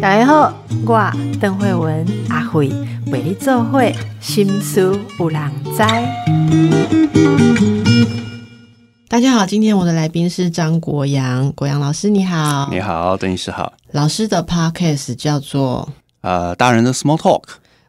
大家好，我邓慧文阿慧为你做会心思有人知。大家好，今天我的来宾是张国阳，国阳老师你好，你好，邓医师好。老师的 podcast 叫做呃大人的 small talk，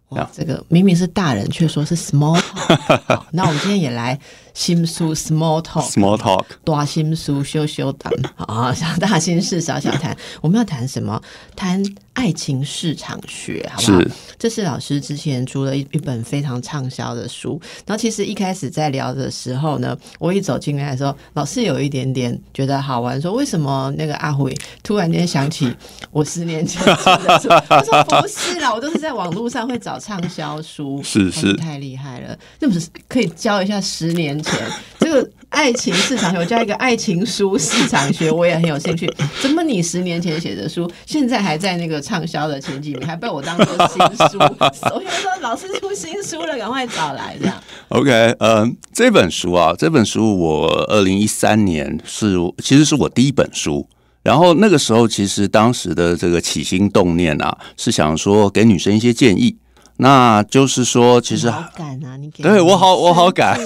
哇，这个明明是大人，却说是 small talk。那我们今天也来。心书 small talk，small talk，大心书羞羞谈啊，小大心事小小谈。我们要谈什么？谈爱情市场学，好不好？这是老师之前出了一一本非常畅销的书。然后其实一开始在聊的时候呢，我一走进来的时候，老师有一点点觉得好玩，说为什么那个阿辉突然间想起我十年前的书？他说不是啦，我都是在网络上会找畅销书，是是太厉害了，那不是可以教一下十年。钱，这个爱情市场学，我加一个爱情书市场学，我也很有兴趣。怎么你十年前写的书，现在还在那个畅销的前几名，还被我当做新书？所以说老师出新书了，赶快找来这样。OK，呃，这本书啊，这本书我二零一三年是其实是我第一本书，然后那个时候其实当时的这个起心动念啊，是想说给女生一些建议。那就是说，其实好敢啊！你对我好，我好敢。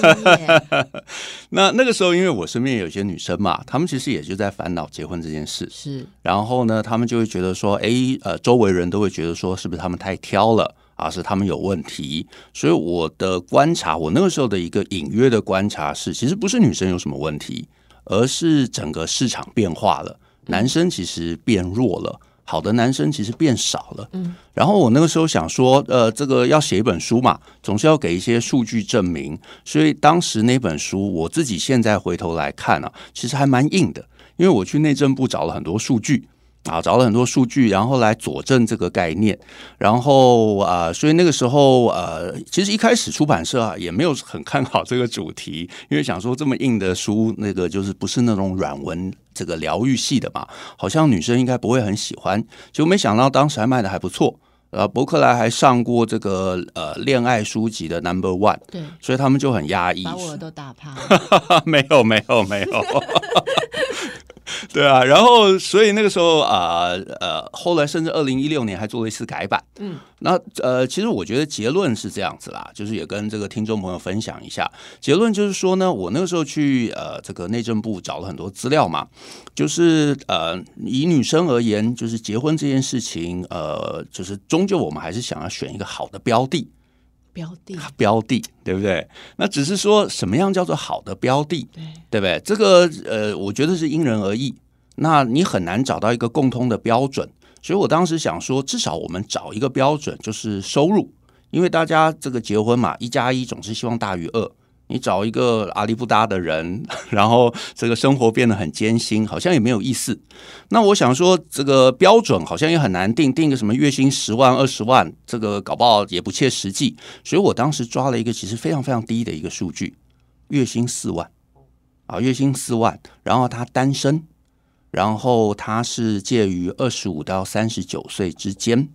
那那个时候，因为我身边有些女生嘛，她们其实也就在烦恼结婚这件事。是，然后呢，她们就会觉得说，哎，呃，周围人都会觉得说，是不是她们太挑了啊？是她们有问题？所以我的观察，我那个时候的一个隐约的观察是，其实不是女生有什么问题，而是整个市场变化了，男生其实变弱了。好的男生其实变少了，嗯，然后我那个时候想说，呃，这个要写一本书嘛，总是要给一些数据证明，所以当时那本书我自己现在回头来看啊，其实还蛮硬的，因为我去内政部找了很多数据。啊，找了很多数据，然后来佐证这个概念，然后啊，所以那个时候呃，其实一开始出版社啊也没有很看好这个主题，因为想说这么硬的书，那个就是不是那种软文这个疗愈系的嘛，好像女生应该不会很喜欢，结果没想到当时还卖的还不错，呃，伯克莱还上过这个呃恋爱书籍的 Number One，对，所以他们就很压抑，把我都打趴，没有没有没有。对啊，然后所以那个时候啊呃，后来甚至二零一六年还做了一次改版。嗯，那呃，其实我觉得结论是这样子啦，就是也跟这个听众朋友分享一下。结论就是说呢，我那个时候去呃这个内政部找了很多资料嘛，就是呃以女生而言，就是结婚这件事情，呃，就是终究我们还是想要选一个好的标的。标的，标的，对不对？那只是说什么样叫做好的标的，对对不对？这个呃，我觉得是因人而异。那你很难找到一个共通的标准，所以我当时想说，至少我们找一个标准，就是收入，因为大家这个结婚嘛，一加一总是希望大于二。你找一个阿里不搭的人，然后这个生活变得很艰辛，好像也没有意思。那我想说，这个标准好像也很难定，定个什么月薪十万、二十万，这个搞不好也不切实际。所以我当时抓了一个其实非常非常低的一个数据，月薪四万啊，月薪四万，然后他单身，然后他是介于二十五到三十九岁之间。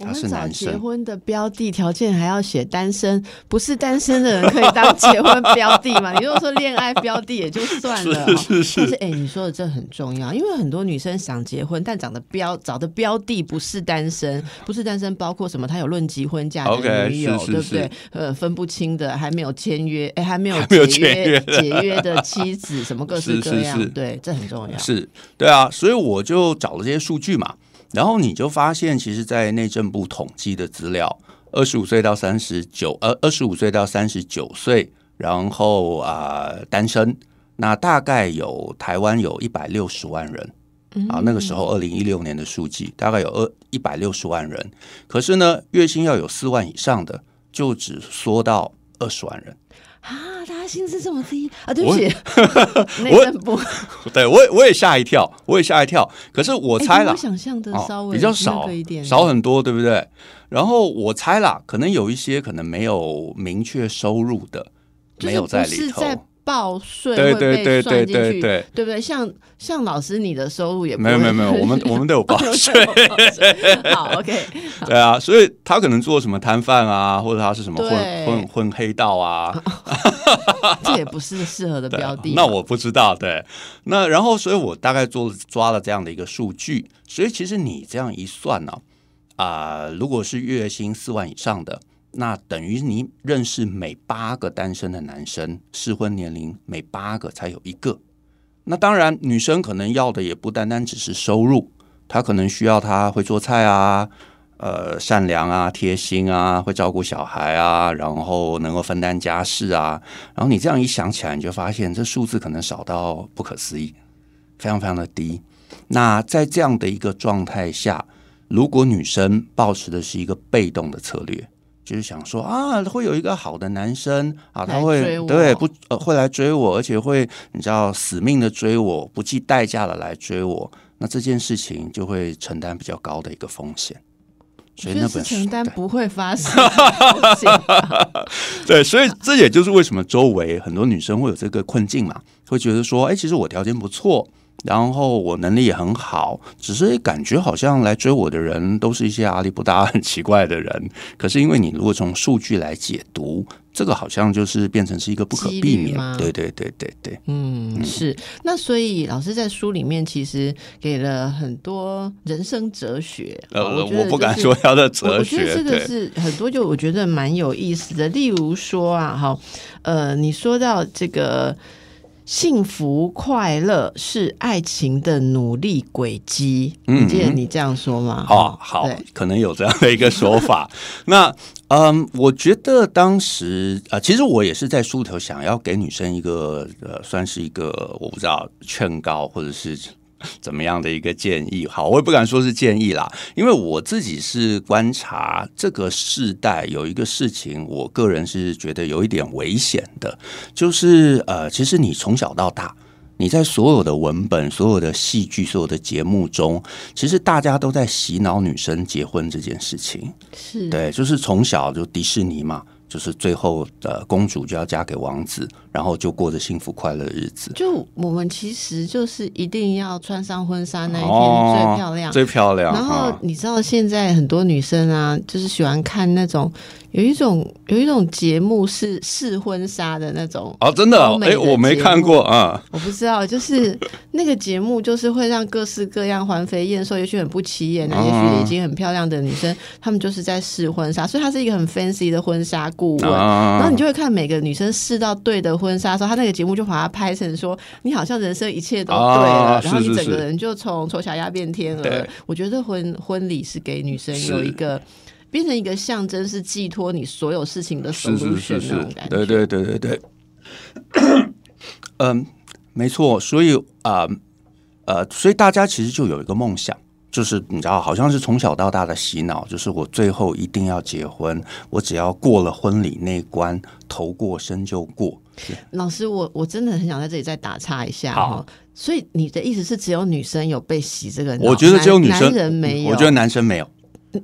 我们找结婚的标的条件还要写单身，不是单身的人可以当结婚标的嘛？你如果说恋爱标的也就算了，是是是。但是哎，你说的这很重要，因为很多女生想结婚，但找的标找的标的不是单身，不是单身，包括什么？他有论及婚嫁的女友，对不对？呃，分不清的，还没有签约，哎，还没有解约解约的妻子，什么各式各样，对，这很重要。是对啊，所以我就找了这些数据嘛。然后你就发现，其实，在内政部统计的资料，二十五岁到三十九，呃，二十五岁到三十九岁，然后啊，单身，那大概有台湾有一百六十万人啊。那个时候，二零一六年的数据大概有二一百六十万人，可是呢，月薪要有四万以上的，就只缩到二十万人。啊，大家薪资这么低啊！对不起，内政部，对我也我也吓一跳，我也吓一跳。可是我猜了，想象的稍微比较少一点，少很多，对不对？然后我猜啦，可能有一些可能没有明确收入的，没有在里头，在报税对会被对对对算进去，对对。对不对？像像老师你的收入也没有没有没有，我们我们都有报 税，好 OK，对啊，所以他可能做什么摊贩啊，或者他是什么混混混黑道啊，这也不是适合的标的。那我不知道，对，那然后所以我大概做抓了这样的一个数据，所以其实你这样一算呢、啊，如果是月薪四万以上的，那等于你认识每八个单身的男生，适婚年龄每八个才有一个。那当然，女生可能要的也不单单只是收入，她可能需要她会做菜啊，呃，善良啊，贴心啊，会照顾小孩啊，然后能够分担家事啊。然后你这样一想起来，你就发现这数字可能少到不可思议，非常非常的低。那在这样的一个状态下，如果女生保持的是一个被动的策略，就是想说啊，会有一个好的男生啊，他会对不呃会来追我，而且会你知道死命的追我，不计代价的来追我，那这件事情就会承担比较高的一个风险。所以那本书承担不会发生 对，所以这也就是为什么周围很多女生会有这个困境嘛，会觉得说，哎，其实我条件不错，然后我能力也很好，只是感觉好像来追我的人都是一些阿里不大、很奇怪的人。可是因为你如果从数据来解读，这个好像就是变成是一个不可避免。对对对对对，嗯，是。那所以老师在书里面其实给了很多人生哲学。呃，哦觉得我不敢就是说他的我哲我觉得学，这个，是很多，就我觉得蛮有意思的。例如说啊，哈，呃，你说到这个幸福快乐是爱情的努力轨迹，嗯你记得你这样说吗？好好，可能有这样的一个说法。那嗯，我觉得当时呃，其实我也是在书里头想要给女生一个呃，算是一个我不知道劝告或者是。怎么样的一个建议？好，我也不敢说是建议啦，因为我自己是观察这个世代有一个事情，我个人是觉得有一点危险的，就是呃，其实你从小到大，你在所有的文本、所有的戏剧、所有的节目中，其实大家都在洗脑女生结婚这件事情。是，对，就是从小就迪士尼嘛，就是最后呃公主就要嫁给王子，然后就过着幸福快乐的日子。就我们其实就是一定要穿上婚纱那一天哦最漂亮。最漂亮。然后啊你知道现在很多女生啊，就是喜欢看那种有一种有一种节目是试婚纱的那种。哦，真的哦，哎，我没看过啊。我不知道，就是 那个节目，就是会让各式各样环肥燕瘦，也许很不起眼的，哦也许已经很漂亮的女生，她们就是在试婚纱，所以她是一个很 fancy 的婚纱顾问。啊然后你就会看每个女生试到对的婚纱的时候，她那个节目就把它拍成说，你好像人生一切都对了，啊然后你整个人就从丑小鸭变天鹅。我觉得婚婚礼是给女生有一个变成一个象征，是寄托你所有事情的是是 solution 是是那种感，觉。对对对对对。嗯，没错，所以啊呃所以大家其实就有一个梦想。就是你知道，好像是从小到大的洗脑，就是我最后一定要结婚，我只要过了婚礼那一关，头过身就过。老师，我我真的很想在这里再打岔一下好哈。所以你的意思是只有女生有被洗这个？我觉得只有女生男男人没有。我觉得男生没有。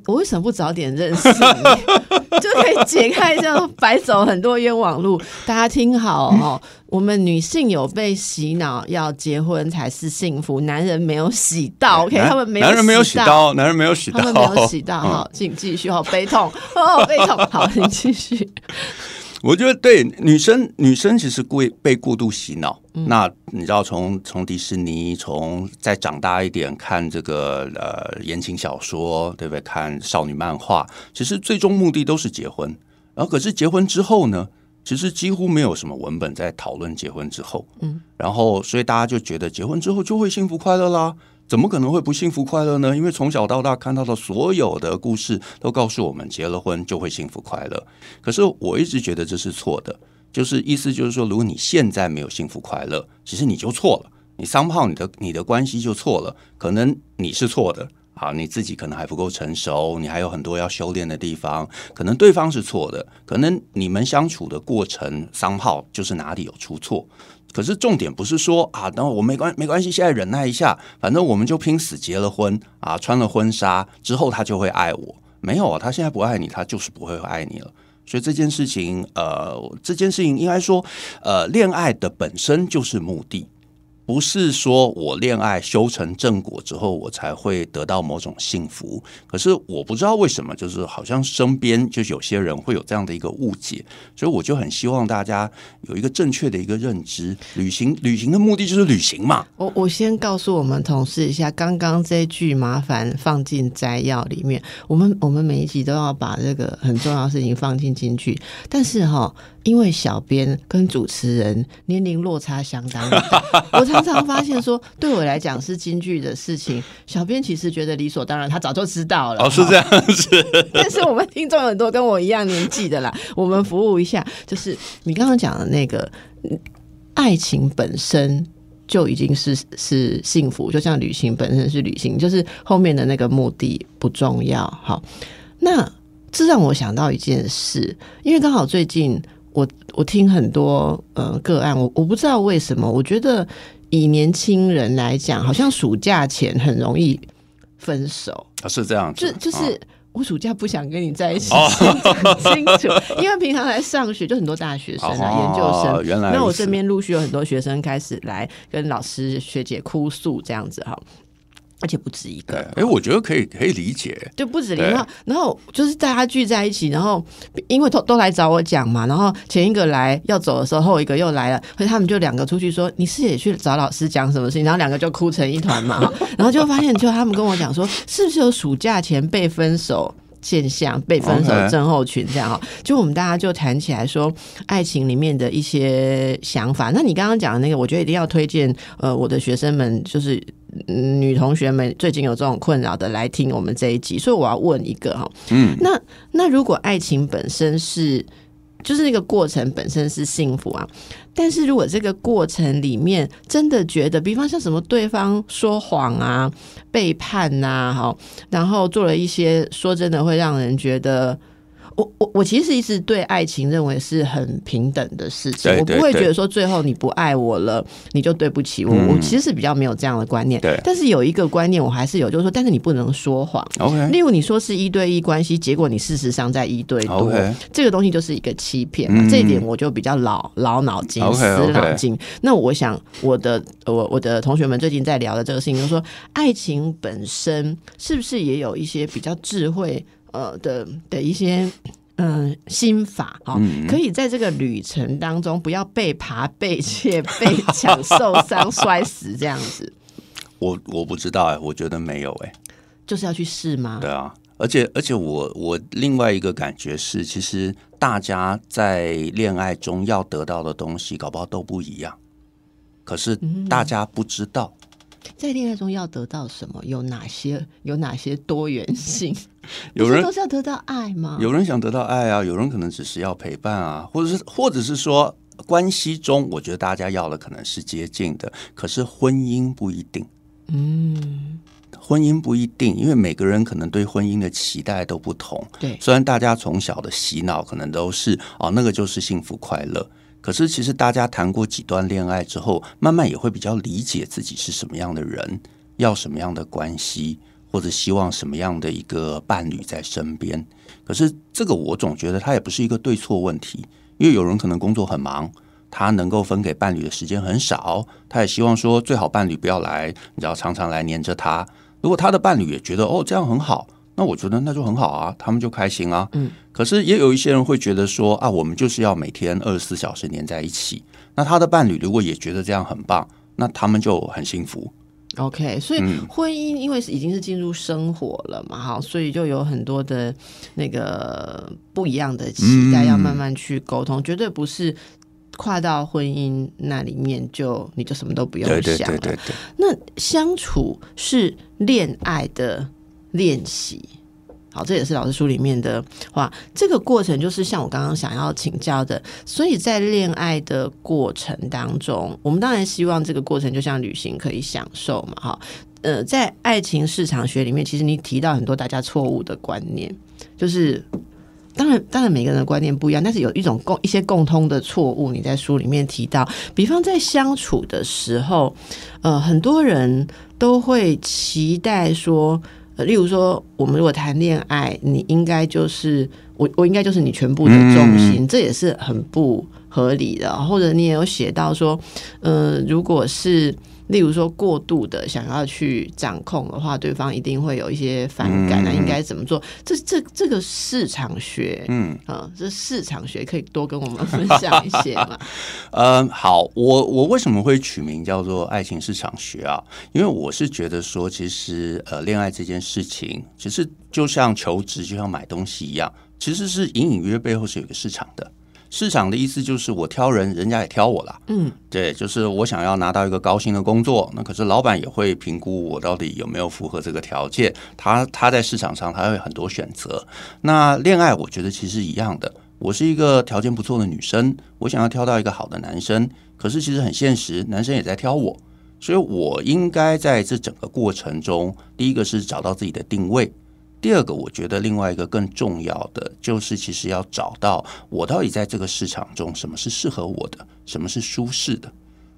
我为什么不早点认识你，就可以解开这样白走很多冤枉路？大家听好哦，我们女性有被洗脑要结婚才是幸福，男人没有洗到，OK？男他们没有男人没有洗到。到，男人没有洗到，他们没有洗到，嗯好，请继续，好悲痛，哦，悲痛，好，请继续。我觉得对女生，女生其实过被过度洗脑。嗯那你知道从，从迪士尼，从再长大一点看这个呃言情小说，对不对？看少女漫画，其实最终目的都是结婚。然后可是结婚之后呢，其实几乎没有什么文本在讨论结婚之后。嗯，然后所以大家就觉得结婚之后就会幸福快乐啦。怎么可能会不幸福快乐呢？因为从小到大看到的所有的故事都告诉我们，结了婚就会幸福快乐。可是我一直觉得这是错的，就是意思就是说，如果你现在没有幸福快乐，其实你就错了，你商炮你的你的关系就错了，可能你是错的。好，你自己可能还不够成熟，你还有很多要修炼的地方，可能对方是错的，可能你们相处的过程商号就是哪里有出错。可是重点不是说啊，等我没关没关系，现在忍耐一下，反正我们就拼死结了婚啊，穿了婚纱之后他就会爱我。没有啊，他现在不爱你，他就是不会爱你了。所以这件事情，呃，这件事情应该说，呃，恋爱的本身就是目的。不是说我恋爱修成正果之后，我才会得到某种幸福。可是我不知道为什么，就是好像身边就有些人会有这样的一个误解，所以我就很希望大家有一个正确的一个认知。旅行，旅行的目的就是旅行嘛。我我先告诉我们同事一下，刚刚这句麻烦放进摘要里面。我们我们每一集都要把这个很重要的事情放进进去，但是哈。因为小编跟主持人年龄落差相当大，我常常发现说，对我来讲是京剧的事情，小编其实觉得理所当然，他早就知道了。哦，是这样子。但是我们听众很多跟我一样年纪的啦，我们服务一下，就是你刚刚讲的那个，爱情本身就已经是是幸福，就像旅行本身是旅行，就是后面的那个目的不重要。好，那这让我想到一件事，因为刚好最近。我我听很多呃个案，我我不知道为什么，我觉得以年轻人来讲，好像暑假前很容易分手。啊，是这样，就就是我暑假不想跟你在一起，很清楚，因为平常来上学就很多大学生啊，研究生，原来那我身边陆续有很多学生开始来跟老师学姐哭诉这样子哈。而且不止一个，哎，我觉得可以可以理解，就不止一个。然后就是大家聚在一起，然后因为都都来找我讲嘛，然后前一个来要走的时候，后一个又来了，所以他们就两个出去说：“你是也去找老师讲什么事情？”然后两个就哭成一团嘛。然后就发现，就他们跟我讲说，是不是有暑假前被分手现象、被分手症候群这样哈？就我们大家就谈起来说，爱情里面的一些想法。那你刚刚讲的那个，我觉得一定要推荐呃，我的学生们就是。女同学们最近有这种困扰的来听我们这一集，所以我要问一个哈，嗯，那那如果爱情本身是，就是那个过程本身是幸福啊，但是如果这个过程里面真的觉得，比方像什么对方说谎啊、背叛呐，哈，然后做了一些说真的会让人觉得。我我我其实一直对爱情认为是很平等的事情，我不会觉得说最后你不爱我了，你就对不起我。我其实是比较没有这样的观念。对，但是有一个观念我还是有，就是说，但是你不能说谎。OK，例如你说是一对一关系，结果你事实上在一对多，这个东西就是一个欺骗。这一点我就比较老老脑筋、死脑筋。那我想我的我我的同学们最近在聊的这个事情，就是说爱情本身是不是也有一些比较智慧？呃的的一些嗯心法哈，可以在这个旅程当中不要被爬、被窃、被抢、受伤、摔死这样子。我我不知道哎，我觉得没有哎，就是要去试吗？对啊，而且而且我我另外一个感觉是，其实大家在恋爱中要得到的东西，搞不好都不一样，可是大家不知道。在恋爱中要得到什么？有哪些？有哪些多元性？有人都是要得到爱吗？有人想得到爱啊，有人可能只是要陪伴啊，或者是，或者是说，关系中，我觉得大家要的可能是接近的，可是婚姻不一定。嗯，婚姻不一定，因为每个人可能对婚姻的期待都不同。对，虽然大家从小的洗脑可能都是哦，那个就是幸福快乐。可是，其实大家谈过几段恋爱之后，慢慢也会比较理解自己是什么样的人，要什么样的关系，或者希望什么样的一个伴侣在身边。可是，这个我总觉得它也不是一个对错问题，因为有人可能工作很忙，他能够分给伴侣的时间很少，他也希望说最好伴侣不要来，你知道，常常来黏着他。如果他的伴侣也觉得哦这样很好。那我觉得那就很好啊，他们就开心啊。嗯，可是也有一些人会觉得说啊，我们就是要每天二十四小时黏在一起。那他的伴侣如果也觉得这样很棒，那他们就很幸福。OK，所以婚姻因为已经是进入生活了嘛，哈，所以就有很多的那个不一样的期待要慢慢去沟通，绝对不是跨到婚姻那里面就你就什么都不用想了。那相处是恋爱的。练习，好，这也是老师书里面的话。这个过程就是像我刚刚想要请教的，所以在恋爱的过程当中，我们当然希望这个过程就像旅行可以享受嘛，哈。呃，在爱情市场学里面，其实你提到很多大家错误的观念，就是当然，当然每个人的观念不一样，但是有一种共一些共通的错误，你在书里面提到，比方在相处的时候，呃，很多人都会期待说。例如说，我们如果谈恋爱，你应该就是我，我应该就是你全部的重心，这也是很不合理的。或者你也有写到说，呃，如果是。例如说，过度的想要去掌控的话，对方一定会有一些反感。那应该怎么做？这这这个市场学，嗯啊，这市场学可以多跟我们分享一些吗？呃，好，我我为什么会取名叫做爱情市场学啊？因为我是觉得说，其实呃，恋爱这件事情，其实就像求职，就像买东西一样，其实是隐隐约背后是有一个市场的。市场的意思就是我挑人，人家也挑我了。嗯，对，就是我想要拿到一个高薪的工作，那可是老板也会评估我到底有没有符合这个条件。他他在市场上他会很多选择。那恋爱我觉得其实一样的。我是一个条件不错的女生，我想要挑到一个好的男生，可是其实很现实，男生也在挑我，所以我应该在这整个过程中，第一个是找到自己的定位。第二个，我觉得另外一个更重要的就是，其实要找到我到底在这个市场中什么是适合我的，什么是舒适的。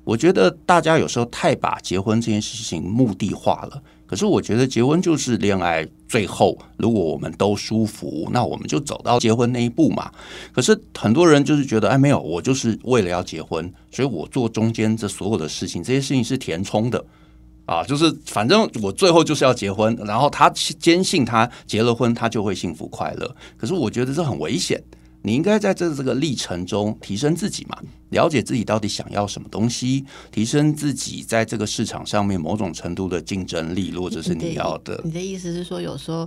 我觉得大家有时候太把结婚这件事情目的化了。可是我觉得结婚就是恋爱，最后如果我们都舒服，那我们就走到结婚那一步嘛。可是很多人就是觉得，哎，没有，我就是为了要结婚，所以我做中间这所有的事情，这些事情是填充的。啊，就是反正我最后就是要结婚，然后他坚信他结了婚，他就会幸福快乐。可是我觉得这很危险。你应该在这这个历程中提升自己嘛，了解自己到底想要什么东西，提升自己在这个市场上面某种程度的竞争力，或者是你要的。你的意思是说，有时候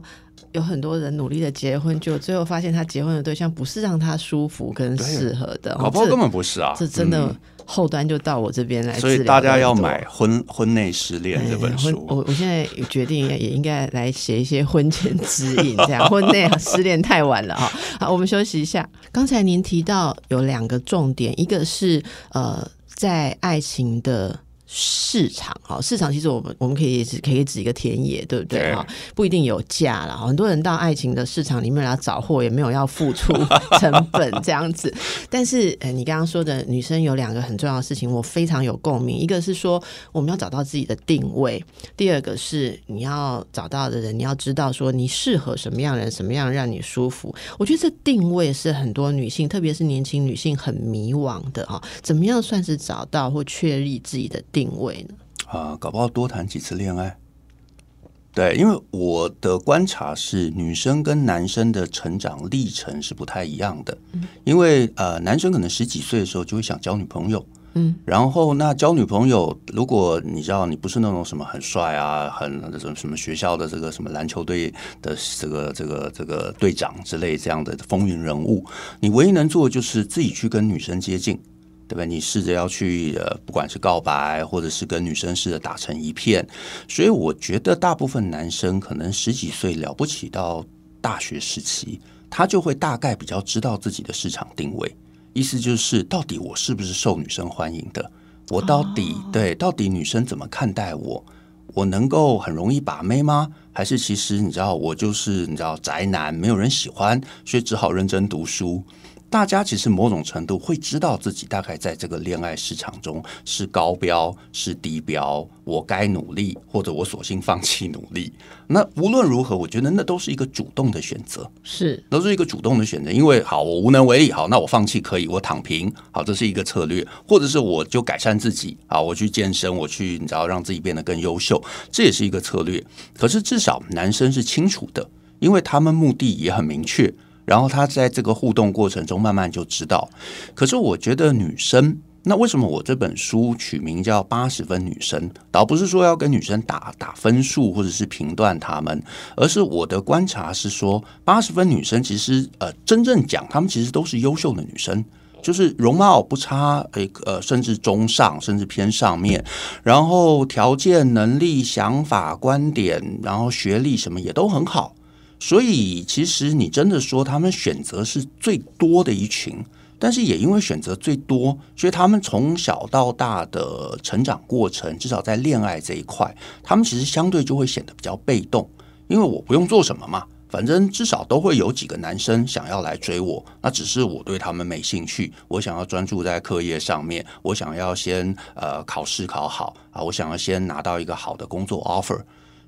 有很多人努力的结婚，就最后发现他结婚的对象不是让他舒服跟适合的，搞不好根本不是啊，这真的。后端就到我这边来，所以大家要买《婚婚内失恋》这本书。我我现在决定也应该来写一些婚前指引，这样 婚内失恋太晚了哈。好，我们休息一下。刚才您提到有两个重点，一个是呃，在爱情的。市场哈，市场其实我们我们可以只可以指一个田野，对不对哈？不一定有价了。很多人到爱情的市场里面来找货，也没有要付出 成本这样子。但是，呃，你刚刚说的女生有两个很重要的事情，我非常有共鸣。一个是说我们要找到自己的定位，第二个是你要找到的人，你要知道说你适合什么样人，什么样让你舒服。我觉得这定位是很多女性，特别是年轻女性很迷惘的哈。怎么样算是找到或确立自己的定？定位呢？啊，搞不好多谈几次恋爱。对，因为我的观察是，女生跟男生的成长历程是不太一样的。嗯，因为呃，男生可能十几岁的时候就会想交女朋友。嗯，然后那交女朋友，如果你知道你不是那种什么很帅啊，很那种什么学校的这个什么篮球队的这个这个这个队长之类这样的风云人物，你唯一能做的就是自己去跟女生接近。对吧？你试着要去呃，不管是告白，或者是跟女生试着打成一片，所以我觉得大部分男生可能十几岁了不起到大学时期，他就会大概比较知道自己的市场定位，意思就是到底我是不是受女生欢迎的？我到底对到底女生怎么看待我？我能够很容易把妹吗？还是其实你知道我就是你知道宅男，没有人喜欢，所以只好认真读书。大家其实某种程度会知道自己大概在这个恋爱市场中是高标是低标，我该努力或者我索性放弃努力。那无论如何，我觉得那都是一个主动的选择，是都是一个主动的选择。因为好，我无能为力，好，那我放弃可以，我躺平，好，这是一个策略，或者是我就改善自己，啊，我去健身，我去你知道让自己变得更优秀，这也是一个策略。可是至少男生是清楚的，因为他们目的也很明确。然后他在这个互动过程中慢慢就知道，可是我觉得女生，那为什么我这本书取名叫八十分女生？倒不是说要跟女生打打分数或者是评断她们，而是我的观察是说，八十分女生其实呃真正讲，她们其实都是优秀的女生，就是容貌不差，诶呃甚至中上，甚至偏上面，然后条件、能力、想法、观点，然后学历什么也都很好。所以，其实你真的说他们选择是最多的一群，但是也因为选择最多，所以他们从小到大的成长过程，至少在恋爱这一块，他们其实相对就会显得比较被动。因为我不用做什么嘛，反正至少都会有几个男生想要来追我，那只是我对他们没兴趣，我想要专注在课业上面，我想要先呃考试考好啊，我想要先拿到一个好的工作 offer。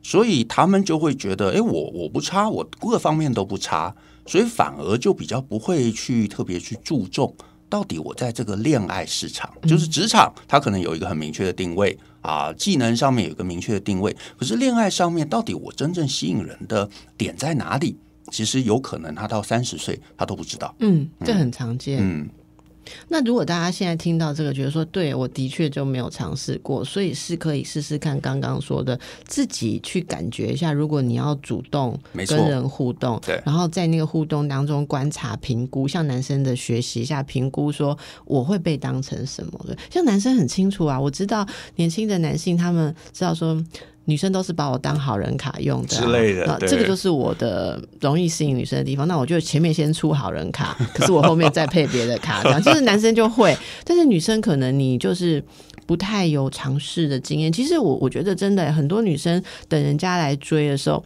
所以他们就会觉得，哎，我我不差，我各方面都不差，所以反而就比较不会去特别去注重到底我在这个恋爱市场，就是职场，它可能有一个很明确的定位啊，技能上面有一个明确的定位，可是恋爱上面到底我真正吸引人的点在哪里？其实有可能他到三十岁他都不知道。嗯，这很常见。嗯。那如果大家现在听到这个，觉得说，对我的确就没有尝试过，所以是可以试试看。刚刚说的，自己去感觉一下。如果你要主动跟人互动，对，然后在那个互动当中观察、评估，像男生的学习一下，评估说我会被当成什么的。像男生很清楚啊，我知道年轻的男性他们知道说。女生都是把我当好人卡用的之类的，这个就是我的容易吸引女生的地方。那我就前面先出好人卡，可是我后面再配别的卡，这样就是男生就会，但是女生可能你就是不太有尝试的经验。其实我我觉得真的很多女生等人家来追的时候。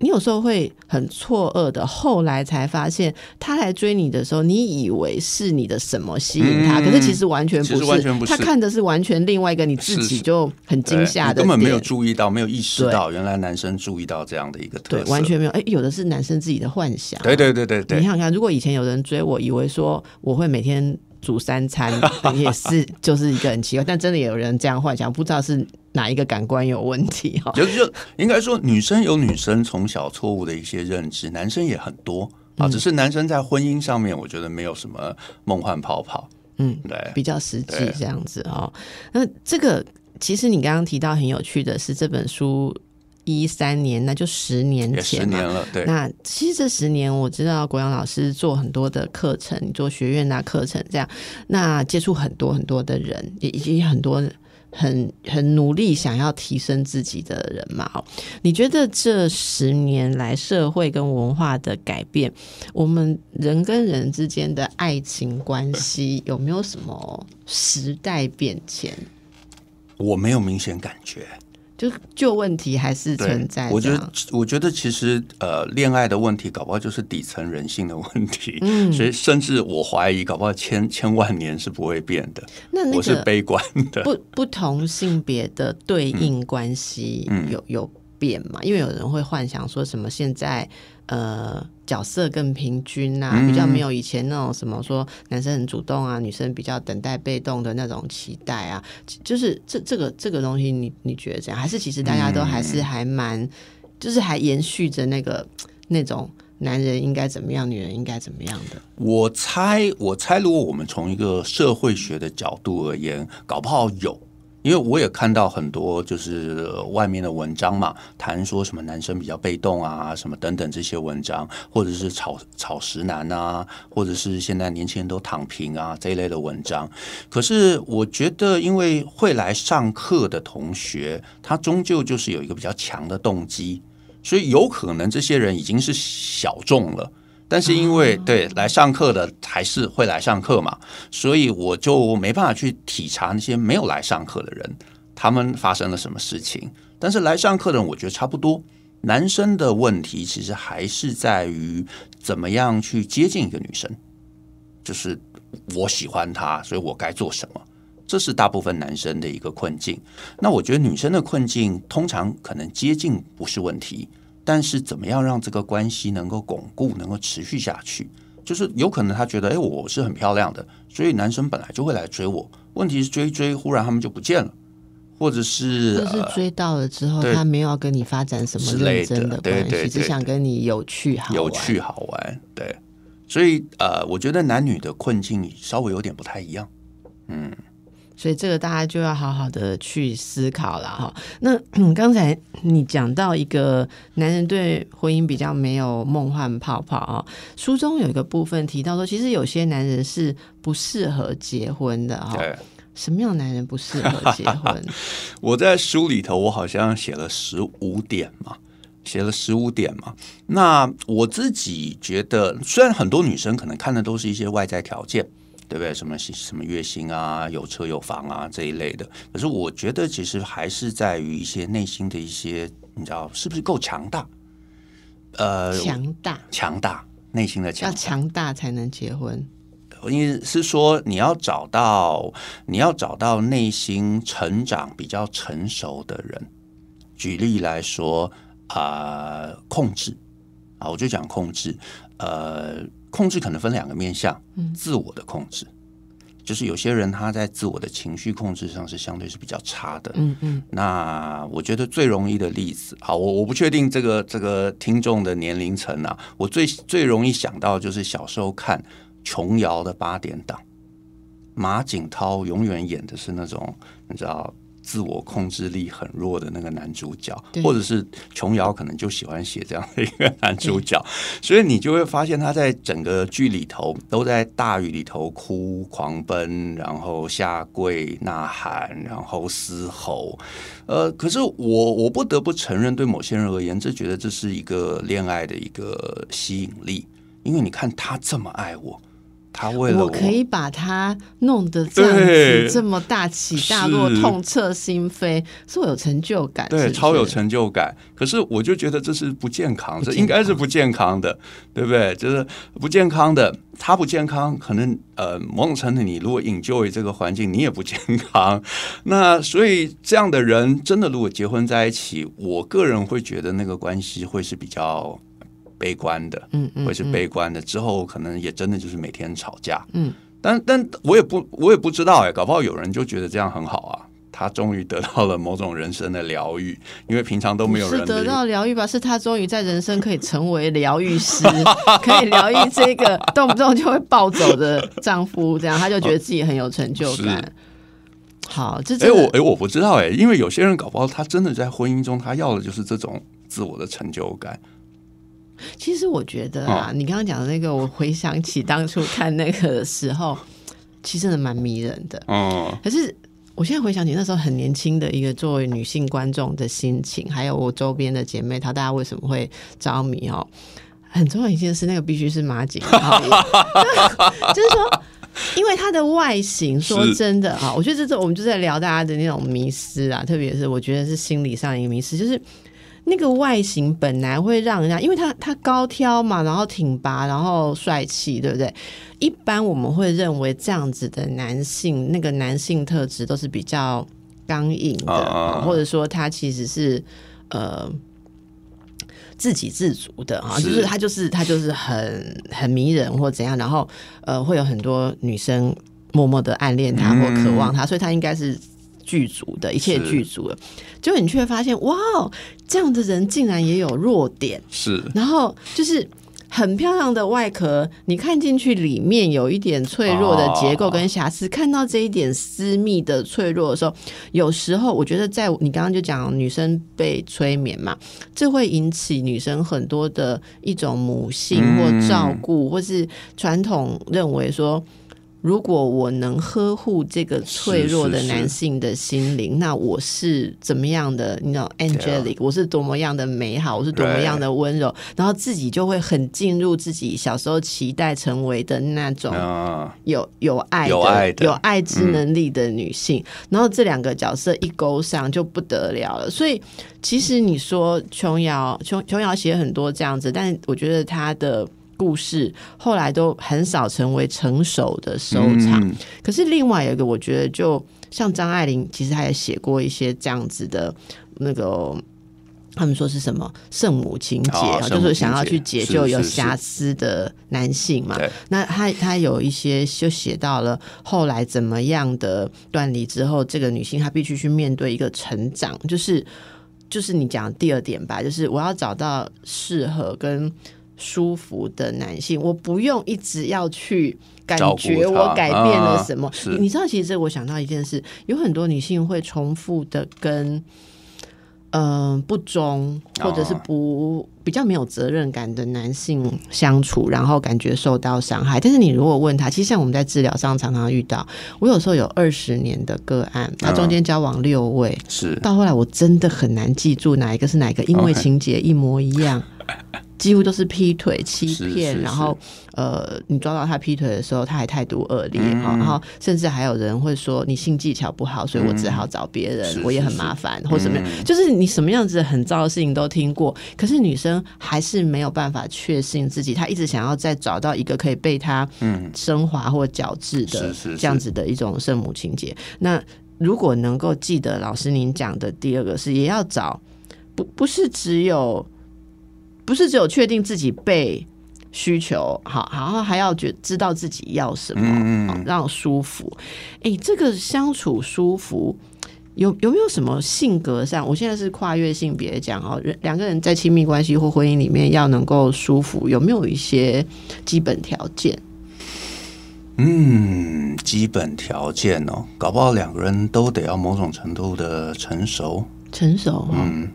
你有时候会很错愕的，后来才发现他来追你的时候，你以为是你的什么吸引他，可是其实完全不是，他看的是完全另外一个你自己就很惊吓的，根本没有注意到，没有意识到，原来男生注意到这样的一个特色，完全没有。哎，有的是男生自己的幻想，对对对对对。你想想看，如果以前有人追我，以为说我会每天。煮三餐 也是就是一个很奇怪，但真的也有人这样幻想，不知道是哪一个感官有问题 哈。就就应该说，女生有女生从小错误的一些认知，男生也很多啊。只是男生在婚姻上面，我觉得没有什么梦幻泡泡，嗯，对，比较实际这样子哦。那这个其实你刚刚提到很有趣的是这本书。一三年，那就十年前了。对，那其实这十年，我知道国阳老师做很多的课程，做学院啊课程，这样，那接触很多很多的人，也以及很多很很努力想要提升自己的人嘛。哦你觉得这十年来社会跟文化的改变，我们人跟人之间的爱情关系有没有什么时代变迁？我没有明显感觉。就旧问题还是存在。我觉得，我觉得其实呃，恋爱的问题搞不好就是底层人性的问题。嗯，所以甚至我怀疑，搞不好千千万年是不会变的。那我是悲观的。不不同性别的对应关系有有变嘛？因为有人会幻想说什么现在。呃，角色更平均啊，比较没有以前那种什么说男生很主动啊，女生比较等待被动的那种期待啊，就是这这个这个东西，你你觉得怎样？还是其实大家都还是还蛮，就是还延续着那个那种男人应该怎么样，女人应该怎么样的？我猜，我猜，如果我们从一个社会学的角度而言，搞不好有。因为我也看到很多就是外面的文章嘛，谈说什么男生比较被动啊，什么等等这些文章，或者是草草食男啊，或者是现在年轻人都躺平啊这一类的文章。可是我觉得，因为会来上课的同学，他终究就是有一个比较强的动机，所以有可能这些人已经是小众了。但是因为对来上课的还是会来上课嘛，所以我就没办法去体察那些没有来上课的人，他们发生了什么事情。但是来上课的人，我觉得差不多。男生的问题其实还是在于怎么样去接近一个女生，就是我喜欢她，所以我该做什么？这是大部分男生的一个困境。那我觉得女生的困境通常可能接近不是问题。但是怎么样让这个关系能够巩固、能够持续下去？就是有可能他觉得，哎，我是很漂亮的，所以男生本来就会来追我。问题是追追，忽然他们就不见了，或者是就是追到了之后，他没有跟你发展什么认真的关系，只想跟你有趣好有趣好玩。对，所以呃，我觉得男女的困境稍微有点不太一样。嗯。所以这个大家就要好好的去思考了哈。那 刚才你讲到一个男人对婚姻比较没有梦幻泡泡啊，书中有一个部分提到说，其实有些男人是不适合结婚的哈。什么样的男人不适合结婚？我在书里头我好像写了十五点嘛，写了十五点嘛。那我自己觉得，虽然很多女生可能看的都是一些外在条件。对不对？什么什么月薪啊，有车有房啊这一类的。可是我觉得，其实还是在于一些内心的一些，你知道是不是够强大？呃，强大，强大，内心的强，要强大才能结婚。因为是说，你要找到，你要找到内心成长比较成熟的人。举例来说啊，控制啊，我就讲控制。呃，控制可能分两个面向，自我的控制。就是有些人他在自我的情绪控制上是相对是比较差的，嗯嗯。那我觉得最容易的例子，好，我我不确定这个这个听众的年龄层啊，我最最容易想到就是小时候看琼瑶的八点档，马景涛永远演的是那种你知道。自我控制力很弱的那个男主角，或者是琼瑶，可能就喜欢写这样的一个男主角，所以你就会发现他在整个剧里头都在大雨里头哭、狂奔，然后下跪、呐喊，然后嘶吼。呃，可是我我不得不承认，对某些人而言，这觉得这是一个恋爱的一个吸引力，因为你看他这么爱我。他为了我可以把他弄得这样子，这么大起大落，痛彻心扉，是我有成就感，对，超有成就感。可是我就觉得这是不健康，这应该是不健康的，对不对？就是不健康的，他不健康，可能呃，某种程度你如果引咎于这个环境，你也不健康。那所以这样的人，真的如果结婚在一起，我个人会觉得那个关系会是比较。悲观的，嗯嗯，会是悲观的。之后可能也真的就是每天吵架，嗯。但但我也不，我也不知道哎，搞不好有人就觉得这样很好啊。他终于得到了某种人生的疗愈，因为平常都没有人得到疗愈吧？是他终于在人生可以成为疗愈师，可以疗愈这个动不动就会暴走的丈夫，这样他就觉得自己很有成就感。好，这哎我哎我不知道哎，因为有些人搞不好他真的在婚姻中，他要的就是这种自我的成就感。其实我觉得啊，你刚刚讲的那个，我回想起当初看那个的时候，其实真的蛮迷人的。哦，可是我现在回想起那时候很年轻的一个作为女性观众的心情，还有我周边的姐妹她，大家为什么会着迷哦？很重要一件事，那个必须是马景涛，就是说，因为她的外形，说真的啊，我觉得这是我们就在聊大家的那种迷失啊，特别是我觉得是心理上一个迷失，就是。那个外形本来会让人家，因为他他高挑嘛，然后挺拔，然后帅气，对不对？一般我们会认为这样子的男性，那个男性特质都是比较刚硬的，或者说他其实是呃自给自足的啊，就是他就是他就是很很迷人或怎样，然后呃会有很多女生默默的暗恋他或渴望他，所以他应该是。剧组的一切剧组了，就你却发现，哇，这样的人竟然也有弱点，是，然后就是很漂亮的外壳，你看进去里面有一点脆弱的结构跟瑕疵，看到这一点私密的脆弱的时候，有时候我觉得，在你刚刚就讲女生被催眠嘛，这会引起女生很多的一种母性或照顾，或是传统认为说。如果我能呵护这个脆弱的男性的心灵，那我是怎么样的？你知道，angelic，我是多么样的美好，我是多么样的温柔，然后自己就会很进入自己小时候期待成为的那种有有爱的有爱之能力的女性。然后这两个角色一勾上就不得了了。所以其实你说琼瑶琼琼瑶写很多这样子，但是我觉得她的。故事后来都很少成为成熟的收场。可是另外有一个，我觉得就像张爱玲，其实她也写过一些这样子的那个，他们说是什么圣母情节啊，就是想要去解救有瑕疵的男性嘛。那他他有一些就写到了后来怎么样的断离之后，这个女性她必须去面对一个成长，就是就是你讲第二点吧，就是我要找到适合跟。舒服的男性，我不用一直要去感觉我改变了什么。你知道，其实我想到一件事，有很多女性会重复的跟嗯不忠或者是不比较没有责任感的男性相处，然后感觉受到伤害。但是你如果问他，其实像我们在治疗上常常遇到，我有时候有二十年的个案，他中间交往六位，是到后来我真的很难记住哪一个是哪一个，因为情节一模一样。几乎都是劈腿、欺骗，然后呃，你抓到他劈腿的时候，他还态度恶劣哈，然后甚至还有人会说你性技巧不好，所以我只好找别人，我也很麻烦。或什么样，就是你什么样子很糟的事情都听过，可是女生还是没有办法确信自己，她一直想要再找到一个可以被她升华或矫治的这样子的一种圣母情节。那如果能够记得老师您讲的第二个是，也要找。不不是只有，不是只有确定自己被需求好，然后还要觉知道自己要什么，让舒服。哎，这个相处舒服。有有没有什么性格上？我现在是跨越性别讲哦，人两个人在亲密关系或婚姻里面要能够舒服，有没有一些基本条件？嗯，基本条件哦，搞不好两个人都得要某种程度的成熟，成熟，嗯，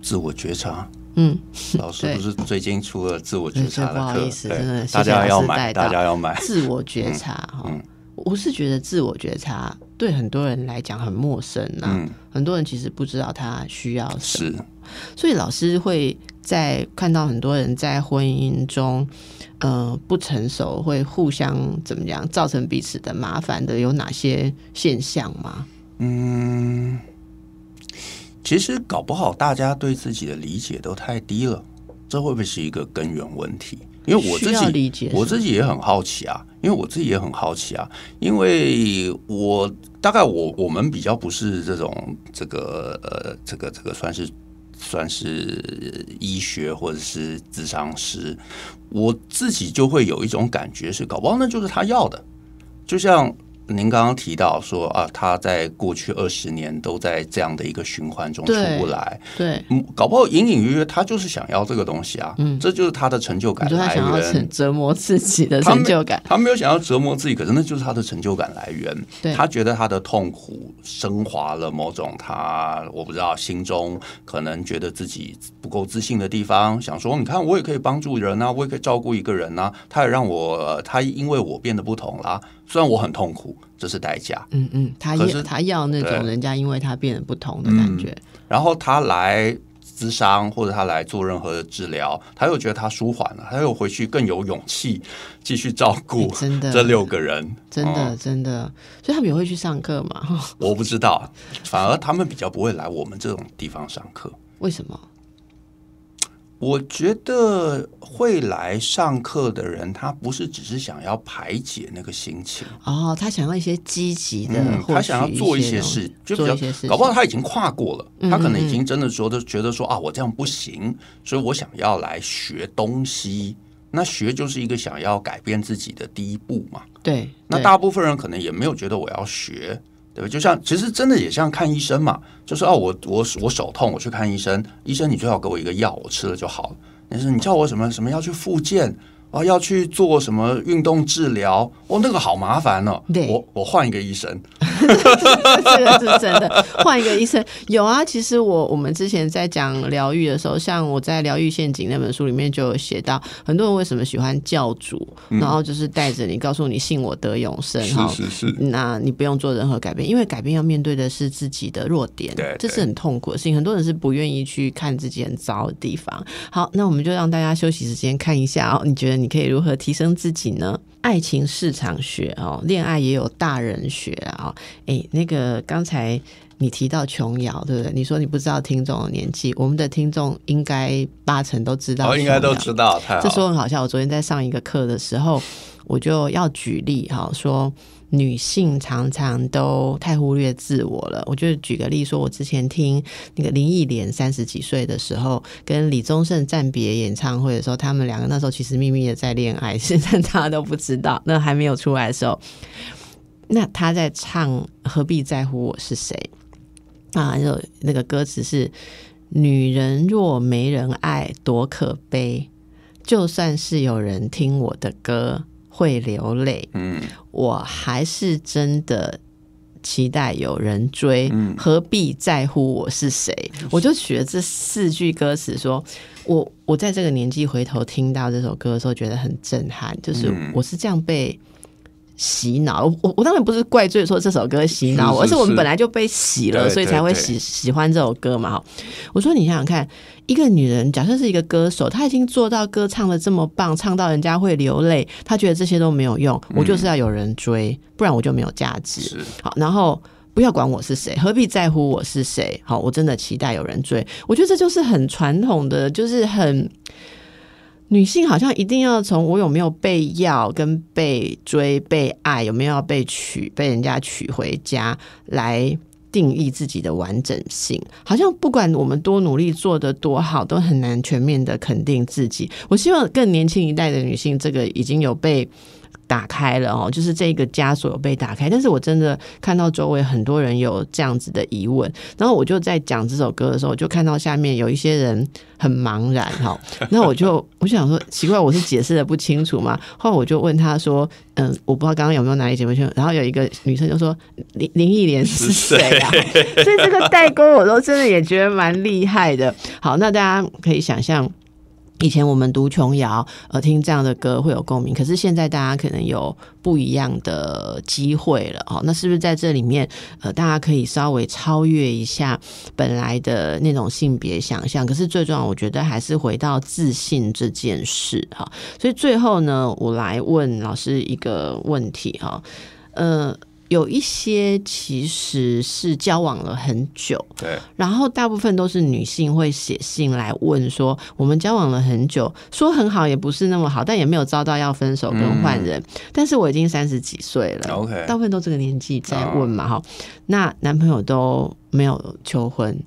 自我觉察，嗯，老师不是最近出了自我觉察的课，真的，大家要买，大家要买。自我觉察哈。我是觉得自我觉察对很多人来讲很陌生呐，很多人其实不知道他需要什么，所以老师会在看到很多人在婚姻中，呃，不成熟，会互相怎么样，造成彼此的麻烦的有哪些现象吗？嗯，其实搞不好大家对自己的理解都太低了，这会不会是一个根源问题？因为我自己，我自己也很好奇啊。因为我自己也很好奇啊。因为我大概我我们比较不是这种这个呃这个这个算是算是医学或者是智商师，我自己就会有一种感觉是搞不好那就是他要的，就像。您刚刚提到说啊，他在过去二十年都在这样的一个循环中出不来，对，搞不好隐隐约约他就是想要这个东西啊，嗯，这就是他的成就感来源，折磨自己的成就感。他没有想要折磨自己，可是那就是他的成就感来源。对，他觉得他的痛苦升华了某种他我不知道心中可能觉得自己不够自信的地方，想说你看我也可以帮助人啊，我也可以照顾一个人啊，他也让我他因为我变得不同了。虽然我很痛苦，这是代价。嗯嗯，他要他要那种人家因为他变得不同的感觉。然后他来咨商或者他来做任何的治疗，他又觉得他舒缓了，他又回去更有勇气继续照顾真的这六个人。真的真的，所以他们也会去上课嘛？我不知道，反而他们比较不会来我们这种地方上课。为什么？我觉得会来上课的人，他不是只是想要排解那个心情哦，他想要一些积极的，他想要做一些事，就比较搞不好他已经跨过了，他可能已经真的说的觉得说啊，我这样不行，所以我想要来学东西。那学就是一个想要改变自己的第一步嘛。对，那大部分人可能也没有觉得我要学。对，就像其实真的也像看医生嘛，就是哦，我我我手痛，我去看医生，医生你最好给我一个药，我吃了就好了。但是你叫我什么什么要去复健。啊，要去做什么运动治疗？哦，那个好麻烦哦。对，我我换一个医生。这个是真的，换一个医生有啊。其实我我们之前在讲疗愈的时候，像我在《疗愈陷阱》那本书里面就有写到，很多人为什么喜欢教主，然后就是带着你，告诉你信我得永生哈。是是是。那你不用做任何改变，因为改变要面对的是自己的弱点，对，这是很痛苦的事情。很多人是不愿意去看自己很糟的地方。好，那我们就让大家休息时间看一下哦。你觉得？你可以如何提升自己呢？爱情市场学哦，恋爱也有大人学啊。哎，那个刚才你提到琼瑶，对不对？你说你不知道听众的年纪，我们的听众应该八成都知道，应该都知道。这说很好笑。我昨天在上一个课的时候，我就要举例哈，说。女性常常都太忽略自我了。我就举个例说，我之前听那个林忆莲三十几岁的时候，跟李宗盛暂别演唱会的时候，他们两个那时候其实秘密的在恋爱，现在大家都不知道。那还没有出来的时候，那他在唱《何必在乎我是谁》啊？就那个歌词是：“女人若没人爱，多可悲。就算是有人听我的歌。”会流泪，嗯，我还是真的期待有人追，何必在乎我是谁？我就取了这四句歌词，说我我在这个年纪回头听到这首歌的时候，觉得很震撼，就是我是这样被。洗脑，我我当然不是怪罪说这首歌洗脑，而是我们本来就被洗了，所以才会喜喜欢这首歌嘛。哈，我说你想想看，一个女人，假设是一个歌手，她已经做到歌唱的这么棒，唱到人家会流泪，她觉得这些都没有用，我就是要有人追，不然我就没有价值。好，然后不要管我是谁，何必在乎我是谁？好，我真的期待有人追。我觉得这就是很传统的，就是很。女性好像一定要从我有没有被要、跟被追、被爱，有没有要被娶、被人家娶回家来定义自己的完整性，好像不管我们多努力做得多好，都很难全面的肯定自己。我希望更年轻一代的女性，这个已经有被。打开了哦，就是这个枷锁有被打开，但是我真的看到周围很多人有这样子的疑问，然后我就在讲这首歌的时候，我就看到下面有一些人很茫然哈，那我就我想说奇怪，我是解释的不清楚吗？后来我就问他说，嗯，我不知道刚刚有没有哪里解不清楚，然后有一个女生就说林林忆莲是谁啊？所以这个代沟我都真的也觉得蛮厉害的。好，那大家可以想象。以前我们读琼瑶，呃，听这样的歌会有共鸣。可是现在大家可能有不一样的机会了，哦，那是不是在这里面，呃，大家可以稍微超越一下本来的那种性别想象？可是最重要，我觉得还是回到自信这件事，哈。所以最后呢，我来问老师一个问题，哈，呃。有一些其实是交往了很久，对，然后大部分都是女性会写信来问说，我们交往了很久，说很好也不是那么好，但也没有遭到要分手跟换人，但是我已经三十几岁了，OK，大部分都这个年纪在问嘛，哈，那男朋友都没有求婚。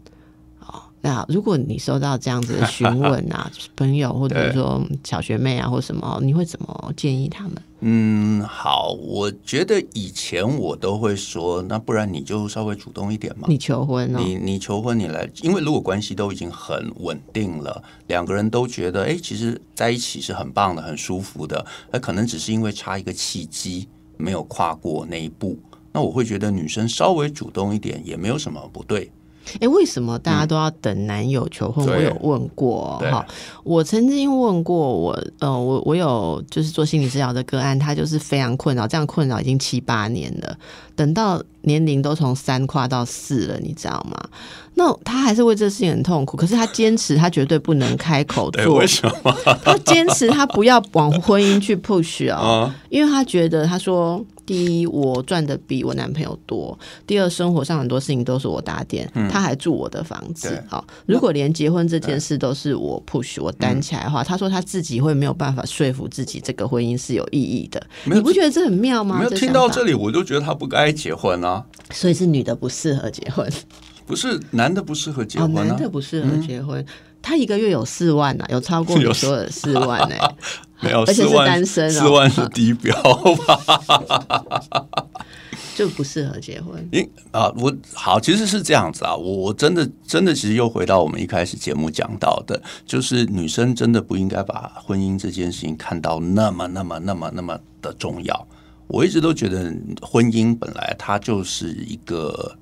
那如果你收到这样子的询问啊，朋友或者说小学妹啊，或什么，你会怎么建议他们？嗯，好，我觉得以前我都会说，那不然你就稍微主动一点嘛，你求婚，你你求婚，你来，因为如果关系都已经很稳定了，两个人都觉得，哎，其实在一起是很棒的，很舒服的，那可能只是因为差一个契机，没有跨过那一步，那我会觉得女生稍微主动一点也没有什么不对。哎，为什么大家都要等男友求婚？我有问过哈，我曾经问过我，呃，我我有就是做心理治疗的个案，他就是非常困扰，这样困扰已经七八年了，等到年龄都从三跨到四了，你知道吗？那他还是为这事情很痛苦，可是他坚持，他绝对不能开口做。为什么？他坚持他不要往婚姻去 push 啊，因为他觉得他说。第一，我赚的比我男朋友多；第二，生活上很多事情都是我打点，他还住我的房子。好，如果连结婚这件事都是我 push 我担起来的话，他说他自己会没有办法说服自己这个婚姻是有意义的。你不觉得这很妙吗？没有听到这里，我就觉得他不该结婚啊。所以是女的不适合结婚，不是男的不适合结婚，男的不适合结婚。他一个月有四万呐，有超过你说的四万呢？没有，而且是单身，四万是低标吧？就不适合结婚。因啊，我好，其实是这样子啊，我我真的真的，其实又回到我们一开始节目讲到的，就是女生真的不应该把婚姻这件事情看到那么那么那么那么的重要。我一直都觉得婚姻本来它就是一个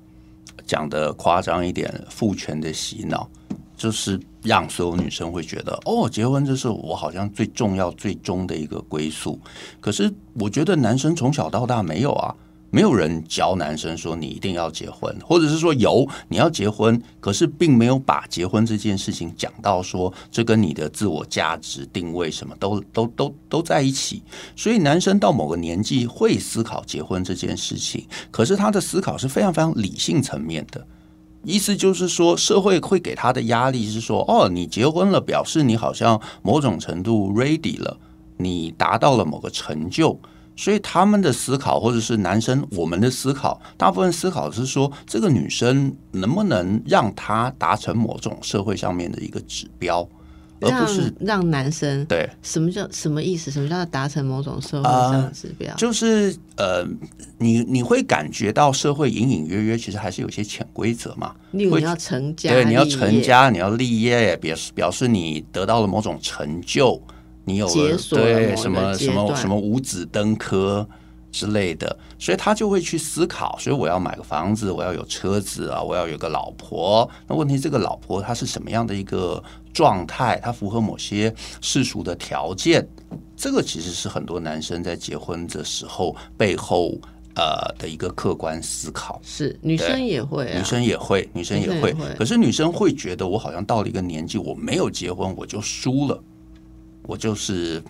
讲的夸张一点，父权的洗脑。就是让所有女生会觉得，哦，结婚这是我好像最重要、最终的一个归宿。可是我觉得男生从小到大没有啊。没有人教男生说你一定要结婚，或者是说有你要结婚，可是并没有把结婚这件事情讲到说这跟你的自我价值定位什么都都都都在一起。所以男生到某个年纪会思考结婚这件事情，可是他的思考是非常非常理性层面的。意思就是说，社会会给他的压力是说，哦，你结婚了，表示你好像某种程度 ready 了，你达到了某个成就。所以他们的思考，或者是男生我们的思考，大部分思考是说，这个女生能不能让她达成某种社会上面的一个指标，而不是让男生对什么叫什么意思？什么叫达成某种社会上的指标？就是呃，你你会感觉到社会隐隐约约其实还是有些潜规则嘛。例如你要成家，对，你要成家，你要立业，表示表示你得到了某种成就。你有了对什么什么什么五子登科之类的，所以他就会去思考。所以我要买个房子，我要有车子啊，我要有个老婆。那问题这个老婆她是什么样的一个状态？她符合某些世俗的条件？这个其实是很多男生在结婚的时候背后呃的一个客观思考。是女生也会，女生也会，女生也会。可是女生会觉得，我好像到了一个年纪，我没有结婚，我就输了。我就是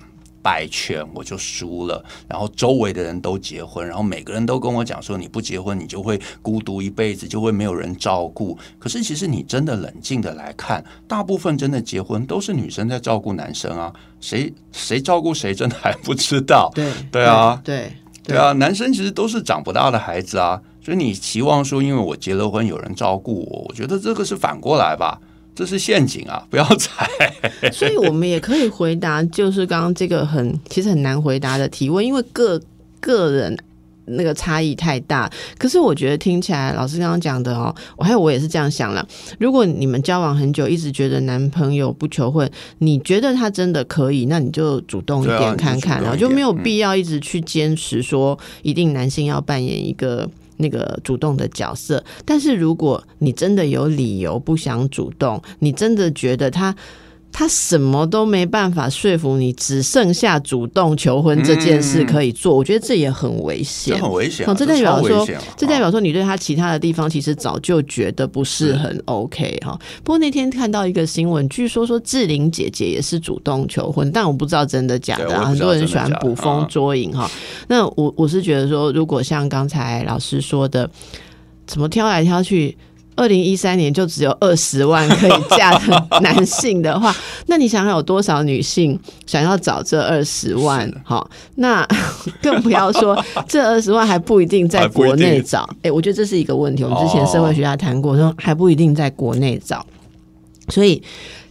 败犬，我就输了。然后周围的人都结婚，然后每个人都跟我讲说：“你不结婚，你就会孤独一辈子，就会没有人照顾。”可是其实你真的冷静的来看，大部分真的结婚都是女生在照顾男生啊。谁谁照顾谁，真的还不知道。对对啊，对对啊，男生其实都是长不大的孩子啊。所以你期望说，因为我结了婚，有人照顾我，我觉得这个是反过来吧，这是陷阱啊，不要踩。所以我们也可以回答，就是刚刚这个很其实很难回答的提问，因为个个人。那个差异太大，可是我觉得听起来，老师刚刚讲的哦，我还有我也是这样想了。如果你们交往很久，一直觉得男朋友不求婚，你觉得他真的可以，那你就主动一点看看，然后就没有必要一直去坚持说一定男性要扮演一个那个主动的角色。但是如果你真的有理由不想主动，你真的觉得他。他什么都没办法说服你，只剩下主动求婚这件事可以做。我觉得这也很危险，很危险。这代表说，这代表说你对他其他的地方其实早就觉得不是很 OK 哈。不过那天看到一个新闻，据说说志玲姐姐也是主动求婚，但我不知道真的假的。很多人喜欢捕风捉影哈。那我我是觉得说，如果像刚才老师说的，怎么挑来挑去。二零一三年就只有二十万可以嫁的男性的话，那你想想有多少女性想要找这二十万？好，那 更不要说这二十万还不一定在国内找。哎，我觉得这是一个问题。我们之前社会学家谈过，说还不一定在国内找，所以。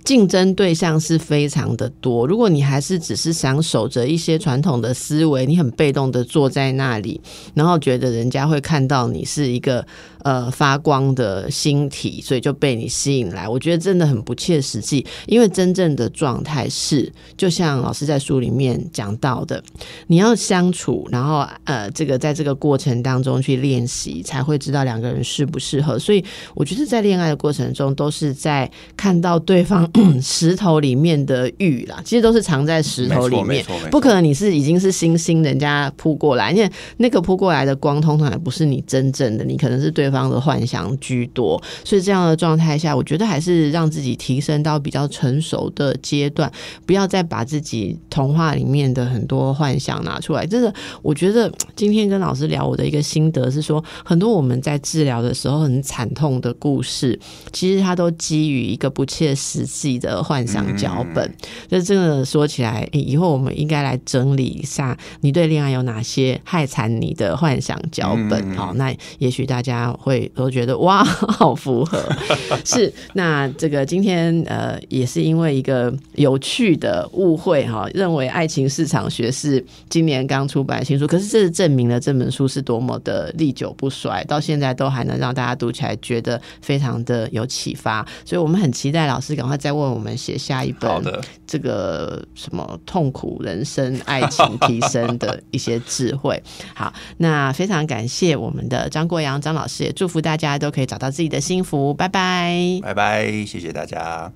竞争对象是非常的多。如果你还是只是想守着一些传统的思维，你很被动的坐在那里，然后觉得人家会看到你是一个呃发光的星体，所以就被你吸引来。我觉得真的很不切实际。因为真正的状态是，就像老师在书里面讲到的，你要相处，然后呃，这个在这个过程当中去练习，才会知道两个人适不适合。所以我觉得在恋爱的过程中，都是在看到对方。石头里面的玉啦，其实都是藏在石头里面，不可能你是已经是星星，人家扑过来，因为那个扑过来的光通常也不是你真正的，你可能是对方的幻想居多。所以这样的状态下，我觉得还是让自己提升到比较成熟的阶段，不要再把自己童话里面的很多幻想拿出来。真的，我觉得今天跟老师聊我的一个心得是说，很多我们在治疗的时候很惨痛的故事，其实它都基于一个不切实际。的幻想脚本，就真的说起来，以后我们应该来整理一下，你对恋爱有哪些害惨你的幻想脚本？好，那也许大家会都觉得哇，好符合。是，那这个今天呃，也是因为一个有趣的误会哈，认为爱情市场学是今年刚出版新书，可是这是证明了这本书是多么的历久不衰，到现在都还能让大家读起来觉得非常的有启发，所以我们很期待老师赶快再。为我们写下一本这个什么痛苦人生、爱情提升的一些智慧。好，那非常感谢我们的张国阳张老师，也祝福大家都可以找到自己的幸福。拜拜，拜拜，谢谢大家。